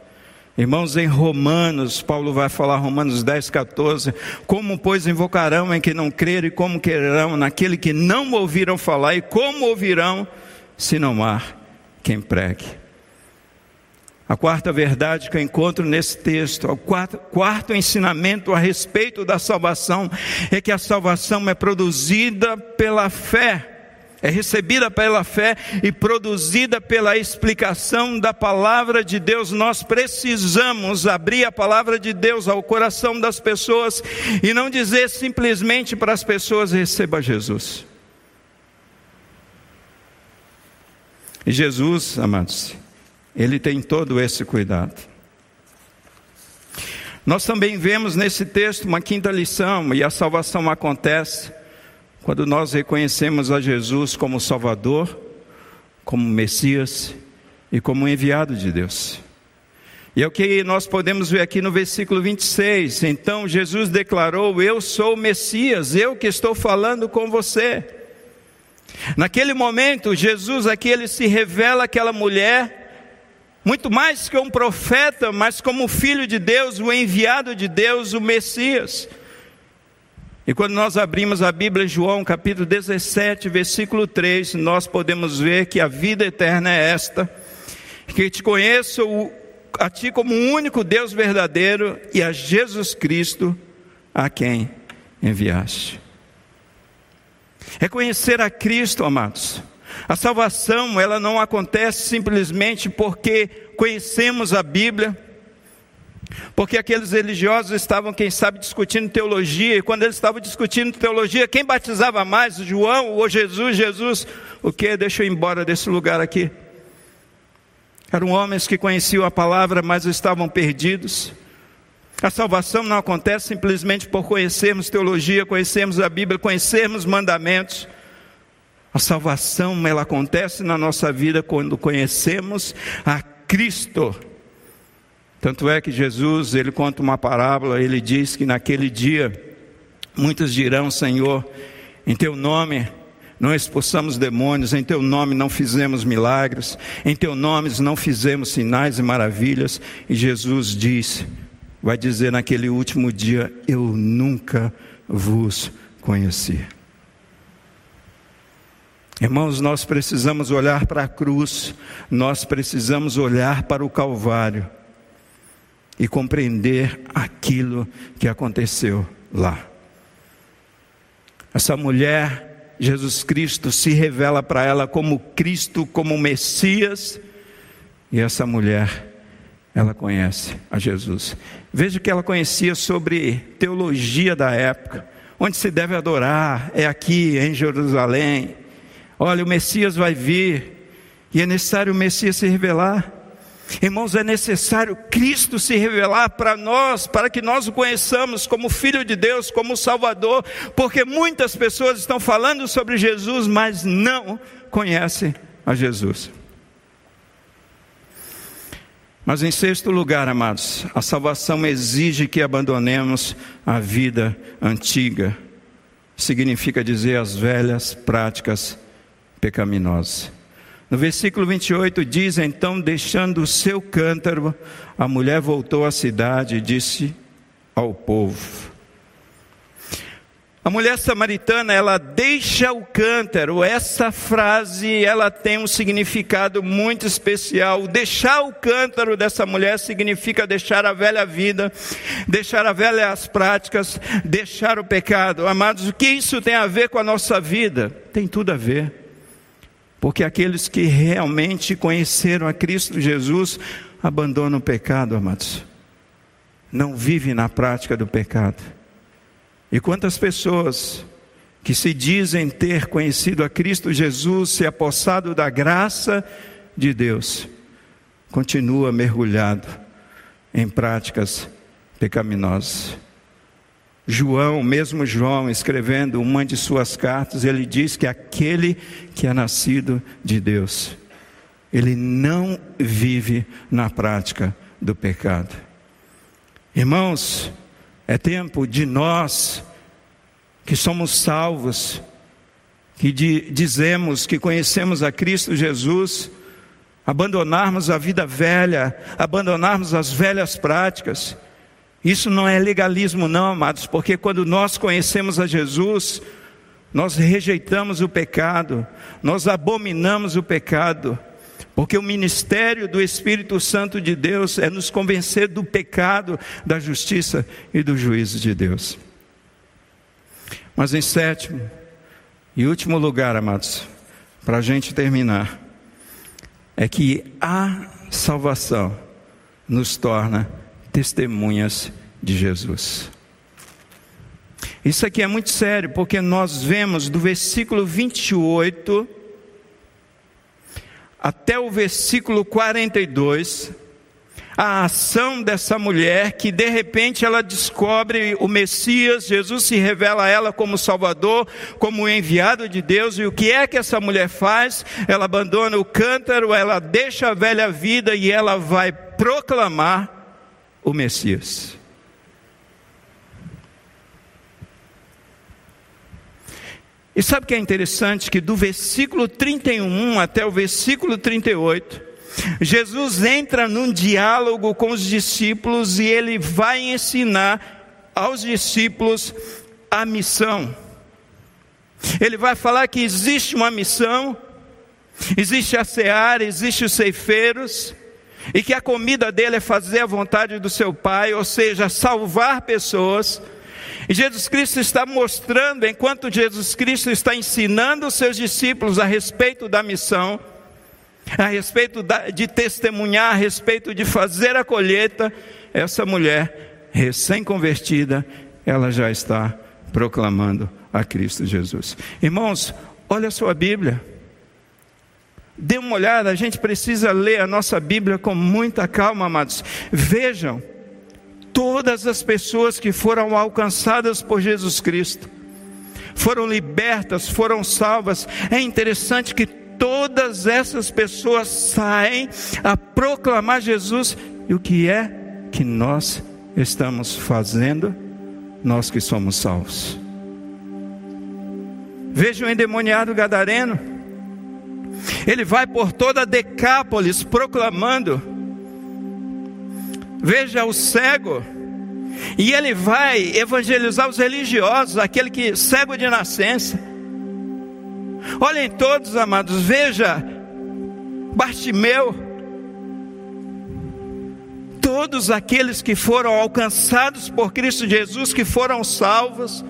Irmãos, em Romanos, Paulo vai falar, Romanos 10, 14: Como, pois, invocarão em que não creram, e como quererão naquele que não ouviram falar, e como ouvirão, se não há quem pregue. A quarta verdade que eu encontro nesse texto, o quarto, ensinamento a respeito da salvação, é que a salvação é produzida pela fé, é recebida pela fé e produzida pela explicação da palavra de Deus. Nós precisamos abrir a palavra de Deus ao coração das pessoas e não dizer simplesmente para as pessoas: receba Jesus. E Jesus, amados, ele tem todo esse cuidado. Nós também vemos nesse texto uma quinta lição, e a salvação acontece quando nós reconhecemos a Jesus como Salvador, como Messias e como enviado de Deus. E é o que nós podemos ver aqui no versículo 26. Então Jesus declarou: Eu sou o Messias, eu que estou falando com você. Naquele momento, Jesus aqui ele se revela àquela mulher muito mais que um profeta, mas como filho de Deus, o enviado de Deus, o Messias. E quando nós abrimos a Bíblia, João capítulo 17, versículo 3, nós podemos ver que a vida eterna é esta: que te conheço a ti como o único Deus verdadeiro e a Jesus Cristo a quem enviaste. Reconhecer a Cristo, amados. A salvação, ela não acontece simplesmente porque conhecemos a Bíblia, porque aqueles religiosos estavam, quem sabe, discutindo teologia, e quando eles estavam discutindo teologia, quem batizava mais, João ou Jesus? Jesus, o que? Deixa eu ir embora desse lugar aqui. Eram homens que conheciam a palavra, mas estavam perdidos. A salvação não acontece simplesmente por conhecermos teologia, conhecermos a Bíblia, conhecermos mandamentos. A salvação ela acontece na nossa vida quando conhecemos a Cristo. Tanto é que Jesus, ele conta uma parábola, ele diz que naquele dia muitos dirão, Senhor, em teu nome não expulsamos demônios, em teu nome não fizemos milagres, em teu nome não fizemos sinais e maravilhas. E Jesus diz: vai dizer naquele último dia: Eu nunca vos conheci. Irmãos, nós precisamos olhar para a cruz, nós precisamos olhar para o Calvário e compreender aquilo que aconteceu lá. Essa mulher, Jesus Cristo, se revela para ela como Cristo, como Messias, e essa mulher ela conhece a Jesus. Veja que ela conhecia sobre teologia da época, onde se deve adorar, é aqui em Jerusalém. Olha, o Messias vai vir, e é necessário o Messias se revelar. Irmãos, é necessário Cristo se revelar para nós, para que nós o conheçamos como Filho de Deus, como Salvador, porque muitas pessoas estão falando sobre Jesus, mas não conhecem a Jesus. Mas em sexto lugar, amados, a salvação exige que abandonemos a vida antiga. Significa dizer as velhas práticas pecaminosas. No versículo 28 diz: Então, deixando o seu cântaro, a mulher voltou à cidade e disse ao povo: a mulher samaritana, ela deixa o cântaro. Essa frase, ela tem um significado muito especial. Deixar o cântaro dessa mulher significa deixar a velha vida, deixar as velhas práticas, deixar o pecado. Amados, o que isso tem a ver com a nossa vida? Tem tudo a ver. Porque aqueles que realmente conheceram a Cristo Jesus abandonam o pecado, amados. Não vivem na prática do pecado e quantas pessoas que se dizem ter conhecido a Cristo Jesus, se apossado da graça de Deus, continua mergulhado em práticas pecaminosas. João, mesmo João, escrevendo uma de suas cartas, ele diz que aquele que é nascido de Deus, ele não vive na prática do pecado. Irmãos, é tempo de nós, que somos salvos, que de, dizemos que conhecemos a Cristo Jesus, abandonarmos a vida velha, abandonarmos as velhas práticas. Isso não é legalismo, não, amados, porque quando nós conhecemos a Jesus, nós rejeitamos o pecado, nós abominamos o pecado, porque o ministério do Espírito Santo de Deus é nos convencer do pecado, da justiça e do juízo de Deus. Mas em sétimo e último lugar, amados, para a gente terminar, é que a salvação nos torna testemunhas de Jesus. Isso aqui é muito sério, porque nós vemos do versículo 28 até o versículo 42, a ação dessa mulher que de repente ela descobre o Messias, Jesus se revela a ela como Salvador, como enviado de Deus, e o que é que essa mulher faz? Ela abandona o cântaro, ela deixa a velha vida e ela vai proclamar o Messias. E sabe o que é interessante? Que do versículo 31 até o versículo 38, Jesus entra num diálogo com os discípulos e ele vai ensinar aos discípulos a missão. Ele vai falar que existe uma missão, existe a seara, existe os ceifeiros, e que a comida dele é fazer a vontade do seu Pai, ou seja, salvar pessoas. E Jesus Cristo está mostrando, enquanto Jesus Cristo está ensinando os seus discípulos a respeito da missão, a respeito de testemunhar, a respeito de fazer a colheita, essa mulher recém-convertida, ela já está proclamando a Cristo Jesus. Irmãos, olha a sua Bíblia. Dê uma olhada, a gente precisa ler a nossa Bíblia com muita calma, amados. Vejam, todas as pessoas que foram alcançadas por Jesus Cristo, foram libertas, foram salvas. É interessante que todas essas pessoas saem a proclamar Jesus. E o que é que nós estamos fazendo, nós que somos salvos? Veja o endemoniado gadareno. Ele vai por toda Decápolis proclamando. Veja o cego. E ele vai evangelizar os religiosos, aquele que cego de nascença. Olhem todos, amados, veja Bartimeu. Todos aqueles que foram alcançados por Cristo Jesus, que foram salvos,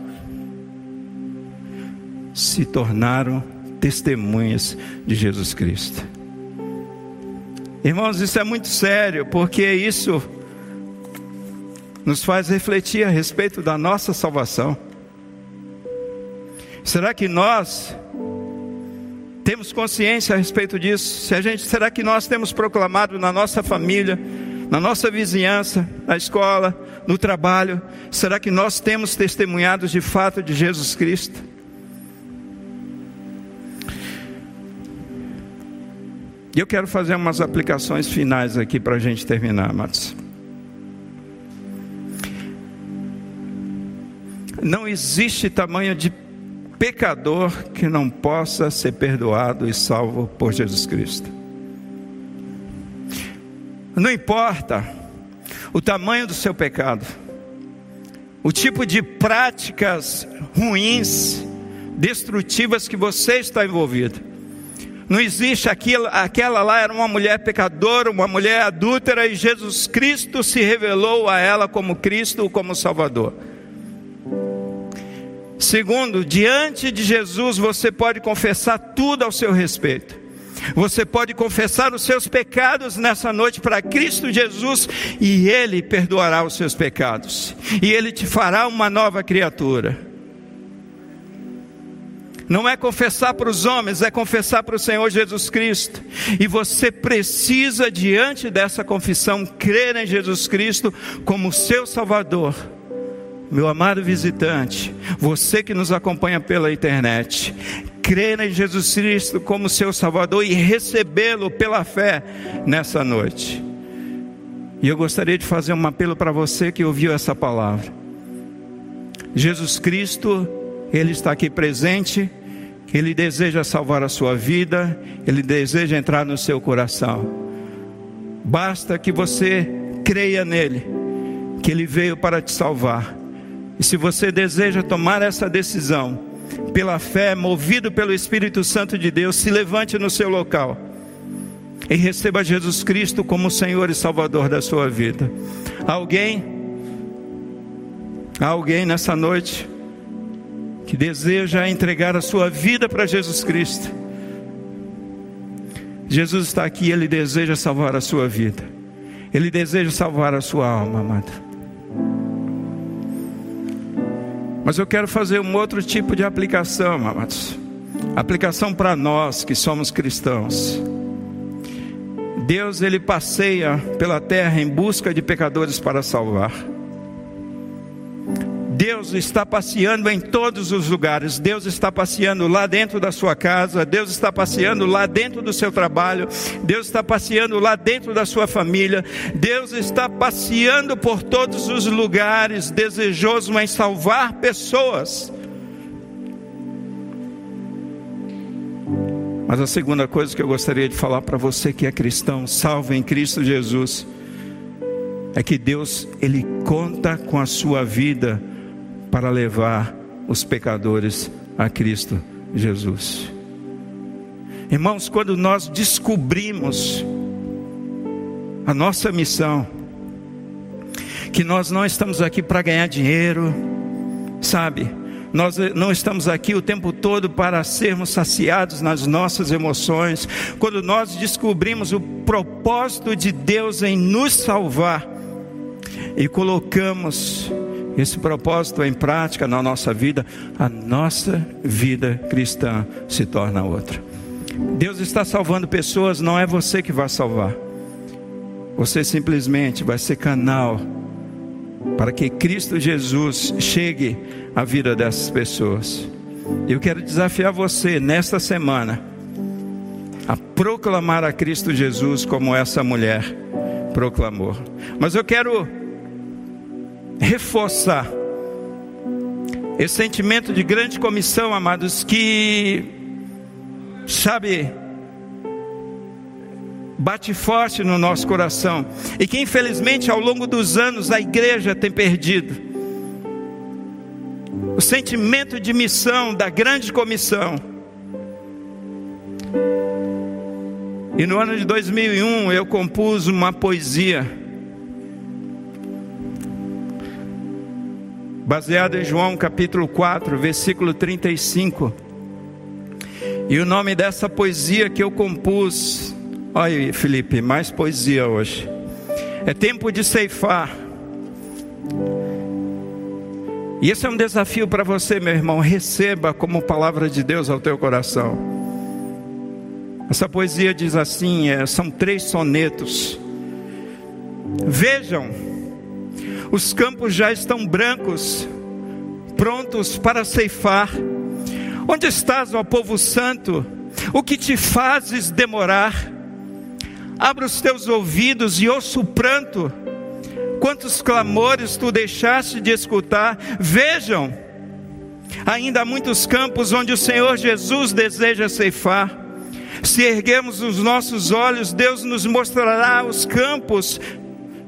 se tornaram testemunhas de Jesus Cristo. Irmãos, isso é muito sério, porque isso nos faz refletir a respeito da nossa salvação. Será que nós temos consciência a respeito disso? Se a gente, será que nós temos proclamado na nossa família, na nossa vizinhança, na escola, no trabalho? Será que nós temos testemunhados de fato de Jesus Cristo? E eu quero fazer umas aplicações finais aqui para a gente terminar, Matos. Não existe tamanho de pecador que não possa ser perdoado e salvo por Jesus Cristo. Não importa o tamanho do seu pecado, o tipo de práticas ruins, destrutivas que você está envolvido. Não existe aquilo, aquela lá era uma mulher pecadora, uma mulher adúltera e Jesus Cristo se revelou a ela como Cristo, como Salvador. Segundo, diante de Jesus você pode confessar tudo ao seu respeito. Você pode confessar os seus pecados nessa noite para Cristo Jesus e Ele perdoará os seus pecados. E Ele te fará uma nova criatura não é confessar para os homens, é confessar para o Senhor Jesus Cristo. E você precisa, diante dessa confissão, crer em Jesus Cristo como seu Salvador. Meu amado visitante, você que nos acompanha pela internet, crer em Jesus Cristo como seu Salvador e recebê-lo pela fé nessa noite. E eu gostaria de fazer um apelo para você que ouviu essa palavra. Jesus Cristo, Ele está aqui presente ele deseja salvar a sua vida, Ele deseja entrar no seu coração. Basta que você creia nele, que Ele veio para te salvar. E se você deseja tomar essa decisão, pela fé, movido pelo Espírito Santo de Deus, se levante no seu local e receba Jesus Cristo como Senhor e Salvador da sua vida. Alguém? Alguém nessa noite? Que deseja entregar a sua vida para Jesus Cristo. Jesus está aqui, ele deseja salvar a sua vida. Ele deseja salvar a sua alma, amada. Mas eu quero fazer um outro tipo de aplicação, amados. Aplicação para nós que somos cristãos. Deus ele passeia pela terra em busca de pecadores para salvar. Deus está passeando em todos os lugares. Deus está passeando lá dentro da sua casa, Deus está passeando lá dentro do seu trabalho, Deus está passeando lá dentro da sua família. Deus está passeando por todos os lugares, desejoso em salvar pessoas. Mas a segunda coisa que eu gostaria de falar para você que é cristão, salvo em Cristo Jesus, é que Deus ele conta com a sua vida para levar os pecadores a Cristo Jesus. Irmãos, quando nós descobrimos a nossa missão, que nós não estamos aqui para ganhar dinheiro, sabe? Nós não estamos aqui o tempo todo para sermos saciados nas nossas emoções. Quando nós descobrimos o propósito de Deus em nos salvar e colocamos esse propósito em prática na nossa vida, a nossa vida cristã se torna outra. Deus está salvando pessoas, não é você que vai salvar. Você simplesmente vai ser canal para que Cristo Jesus chegue à vida dessas pessoas. Eu quero desafiar você nesta semana a proclamar a Cristo Jesus como essa mulher proclamou. Mas eu quero reforçar esse sentimento de grande comissão, amados, que, sabe, bate forte no nosso coração e que infelizmente ao longo dos anos a igreja tem perdido. O sentimento de missão da grande comissão. E no ano de 2001 eu compus uma poesia baseada em João capítulo 4, versículo 35. E o nome dessa poesia que eu compus Olha aí, Felipe, mais poesia hoje. É tempo de ceifar. E esse é um desafio para você, meu irmão. Receba como palavra de Deus ao teu coração. Essa poesia diz assim: é, são três sonetos. Vejam, os campos já estão brancos, prontos para ceifar. Onde estás, ó povo santo? O que te fazes demorar? Abra os teus ouvidos e ouça o pranto. Quantos clamores tu deixaste de escutar? Vejam, ainda há muitos campos onde o Senhor Jesus deseja ceifar. Se erguemos os nossos olhos, Deus nos mostrará os campos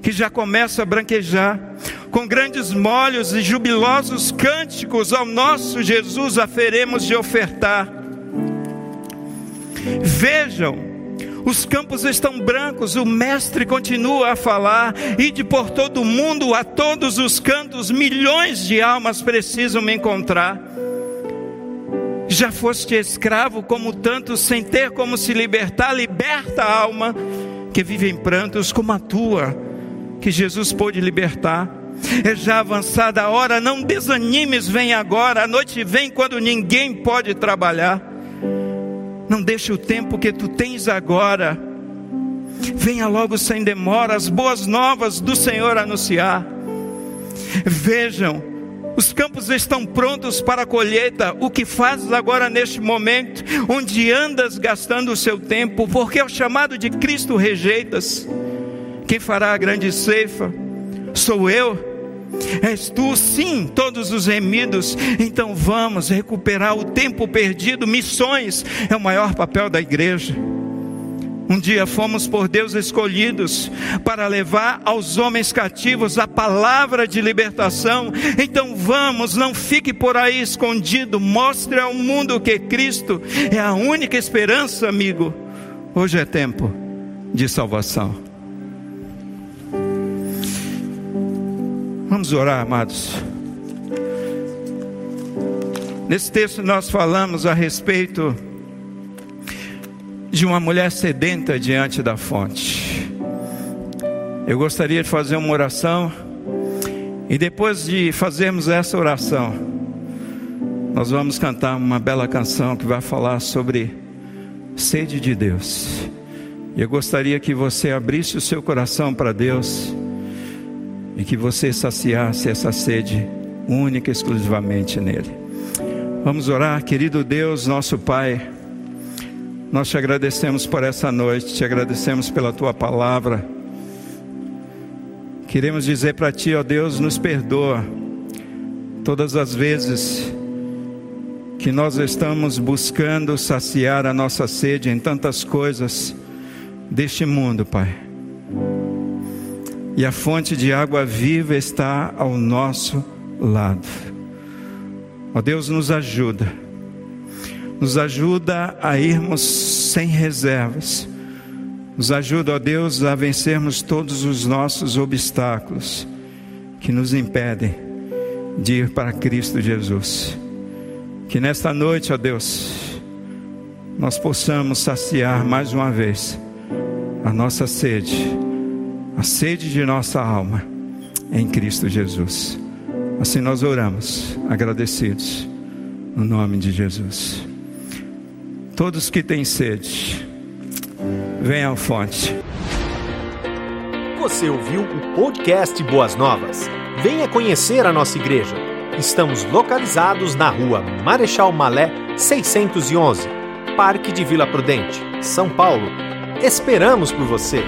que já começam a branquejar. Com grandes molhos e jubilosos cânticos ao nosso Jesus aferemos de ofertar. Vejam, os campos estão brancos, o mestre continua a falar, ide por todo o mundo, a todos os cantos, milhões de almas precisam me encontrar. Já foste escravo como tantos, sem ter como se libertar, liberta a alma que vive em prantos como a tua, que Jesus pôde libertar. É já avançada a hora, não desanimes, vem agora, a noite vem quando ninguém pode trabalhar. Não deixe o tempo que tu tens agora. Venha logo sem demora as boas novas do Senhor anunciar. Vejam, os campos estão prontos para a colheita. O que fazes agora neste momento, onde andas gastando o seu tempo, porque o chamado de Cristo rejeitas? Quem fará a grande ceifa? Sou eu És tu, sim, todos os remidos. Então vamos recuperar o tempo perdido. Missões é o maior papel da igreja. Um dia fomos por Deus escolhidos para levar aos homens cativos a palavra de libertação. Então vamos, não fique por aí escondido. Mostre ao mundo que Cristo é a única esperança, amigo. Hoje é tempo de salvação. Vamos orar, amados. Nesse texto nós falamos a respeito de uma mulher sedenta diante da fonte. Eu gostaria de fazer uma oração e depois de fazermos essa oração, nós vamos cantar uma bela canção que vai falar sobre sede de Deus. Eu gostaria que você abrisse o seu coração para Deus e que você saciasse essa sede única e exclusivamente nele. Vamos orar, querido Deus, nosso Pai. Nós te agradecemos por essa noite, te agradecemos pela tua palavra. Queremos dizer para ti, ó Deus, nos perdoa todas as vezes que nós estamos buscando saciar a nossa sede em tantas coisas deste mundo, Pai e a fonte de água viva está ao nosso lado. Ó Deus, nos ajuda. Nos ajuda a irmos sem reservas. Nos ajuda, ó Deus, a vencermos todos os nossos obstáculos que nos impedem de ir para Cristo Jesus. Que nesta noite, ó Deus, nós possamos saciar mais uma vez a nossa sede, a sede de nossa alma em Cristo Jesus. Assim nós oramos, agradecidos, no nome de Jesus. Todos que têm sede, venham à fonte. Você ouviu o podcast Boas Novas? Venha conhecer a nossa igreja. Estamos localizados na rua Marechal Malé 611, Parque de Vila Prudente, São Paulo. Esperamos por você!